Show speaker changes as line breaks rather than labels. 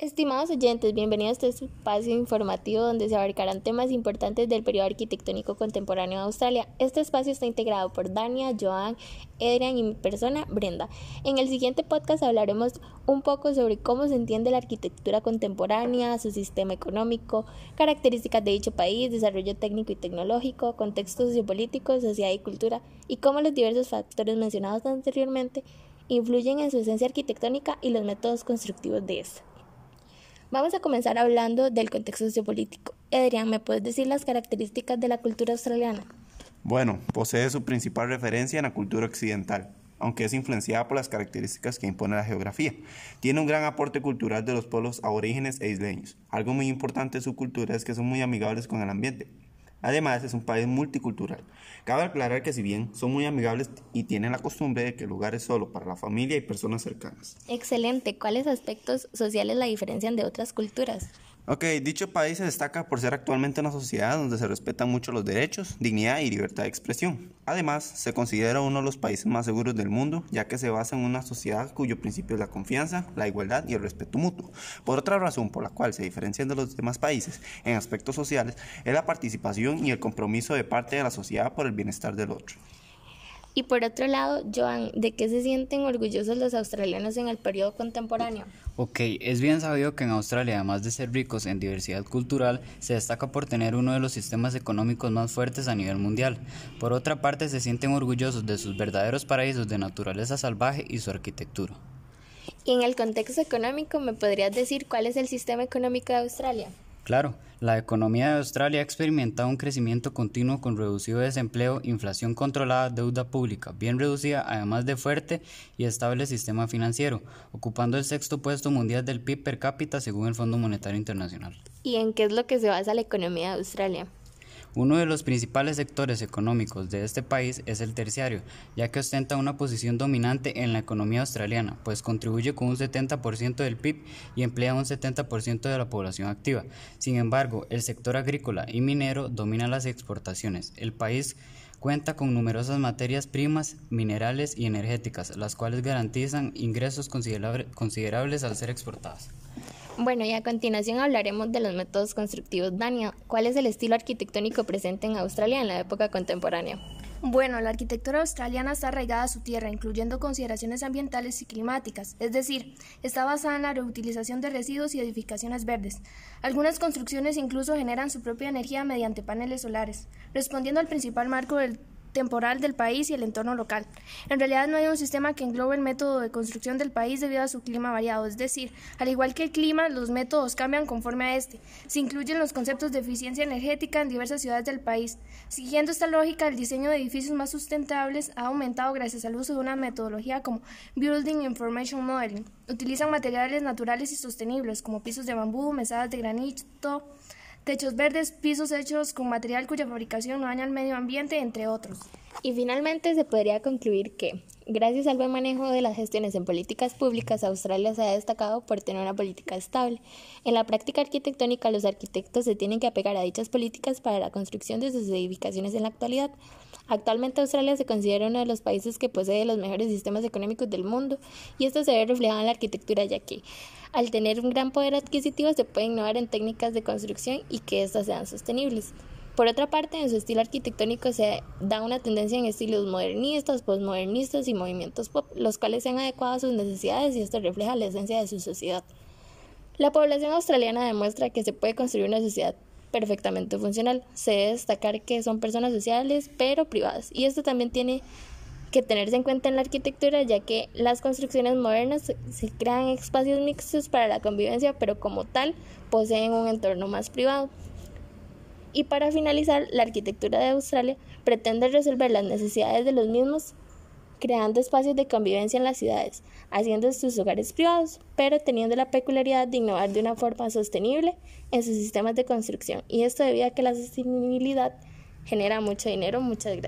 Estimados oyentes, bienvenidos a este espacio informativo donde se abarcarán temas importantes del periodo arquitectónico contemporáneo de Australia. Este espacio está integrado por Dania, Joan, Adrian y mi persona, Brenda. En el siguiente podcast hablaremos un poco sobre cómo se entiende la arquitectura contemporánea, su sistema económico, características de dicho país, desarrollo técnico y tecnológico, contexto sociopolítico, sociedad y cultura, y cómo los diversos factores mencionados anteriormente influyen en su esencia arquitectónica y los métodos constructivos de esta. Vamos a comenzar hablando del contexto sociopolítico. Adrián, ¿me puedes decir las características de la cultura australiana?
Bueno, posee su principal referencia en la cultura occidental, aunque es influenciada por las características que impone la geografía. Tiene un gran aporte cultural de los pueblos aborígenes e isleños. Algo muy importante de su cultura es que son muy amigables con el ambiente. Además, es un país multicultural. Cabe aclarar que si bien son muy amigables y tienen la costumbre de que el lugar es solo para la familia y personas cercanas.
Excelente. ¿Cuáles aspectos sociales la diferencian de otras culturas?
Ok, dicho país se destaca por ser actualmente una sociedad donde se respetan mucho los derechos, dignidad y libertad de expresión. Además, se considera uno de los países más seguros del mundo, ya que se basa en una sociedad cuyo principio es la confianza, la igualdad y el respeto mutuo. Por otra razón por la cual se diferencian de los demás países en aspectos sociales es la participación y el compromiso de parte de la sociedad por el bienestar del otro.
Y por otro lado, Joan, ¿de qué se sienten orgullosos los australianos en el periodo contemporáneo?
Ok, es bien sabido que en Australia, además de ser ricos en diversidad cultural, se destaca por tener uno de los sistemas económicos más fuertes a nivel mundial. Por otra parte, se sienten orgullosos de sus verdaderos paraísos de naturaleza salvaje y su arquitectura.
Y en el contexto económico, ¿me podrías decir cuál es el sistema económico de Australia?
Claro, la economía de Australia ha experimentado un crecimiento continuo con reducido desempleo, inflación controlada, deuda pública bien reducida, además de fuerte y estable sistema financiero, ocupando el sexto puesto mundial del PIB per cápita según el Fondo Monetario Internacional.
¿Y en qué es lo que se basa la economía de Australia?
Uno de los principales sectores económicos de este país es el terciario, ya que ostenta una posición dominante en la economía australiana, pues contribuye con un 70% del PIB y emplea un 70% de la población activa. Sin embargo, el sector agrícola y minero domina las exportaciones. El país cuenta con numerosas materias primas, minerales y energéticas, las cuales garantizan ingresos considerables al ser exportadas.
Bueno, y a continuación hablaremos de los métodos constructivos. Dania, ¿cuál es el estilo arquitectónico presente en Australia en la época contemporánea?
Bueno, la arquitectura australiana está arraigada a su tierra, incluyendo consideraciones ambientales y climáticas, es decir, está basada en la reutilización de residuos y edificaciones verdes. Algunas construcciones incluso generan su propia energía mediante paneles solares, respondiendo al principal marco del temporal del país y el entorno local. En realidad no hay un sistema que englobe el método de construcción del país debido a su clima variado, es decir, al igual que el clima, los métodos cambian conforme a este. Se incluyen los conceptos de eficiencia energética en diversas ciudades del país. Siguiendo esta lógica, el diseño de edificios más sustentables ha aumentado gracias al uso de una metodología como Building Information Modeling. Utilizan materiales naturales y sostenibles como pisos de bambú, mesadas de granito, techos verdes, pisos hechos con material cuya fabricación no daña al medio ambiente, entre otros.
Y finalmente se podría concluir que, gracias al buen manejo de las gestiones en políticas públicas, Australia se ha destacado por tener una política estable. En la práctica arquitectónica, los arquitectos se tienen que apegar a dichas políticas para la construcción de sus edificaciones en la actualidad. Actualmente Australia se considera uno de los países que posee los mejores sistemas económicos del mundo y esto se ve reflejado en la arquitectura ya que al tener un gran poder adquisitivo se puede innovar en técnicas de construcción y que éstas sean sostenibles. Por otra parte, en su estilo arquitectónico se da una tendencia en estilos modernistas, postmodernistas y movimientos pop, los cuales se han adecuado a sus necesidades y esto refleja la esencia de su sociedad. La población australiana demuestra que se puede construir una sociedad perfectamente funcional. Se debe destacar que son personas sociales pero privadas y esto también tiene que tenerse en cuenta en la arquitectura, ya que las construcciones modernas se crean espacios mixtos para la convivencia, pero como tal poseen un entorno más privado. Y para finalizar, la arquitectura de Australia pretende resolver las necesidades de los mismos creando espacios de convivencia en las ciudades, haciendo sus hogares privados, pero teniendo la peculiaridad de innovar de una forma sostenible en sus sistemas de construcción. Y esto debido a que la sostenibilidad genera mucho dinero. Muchas gracias.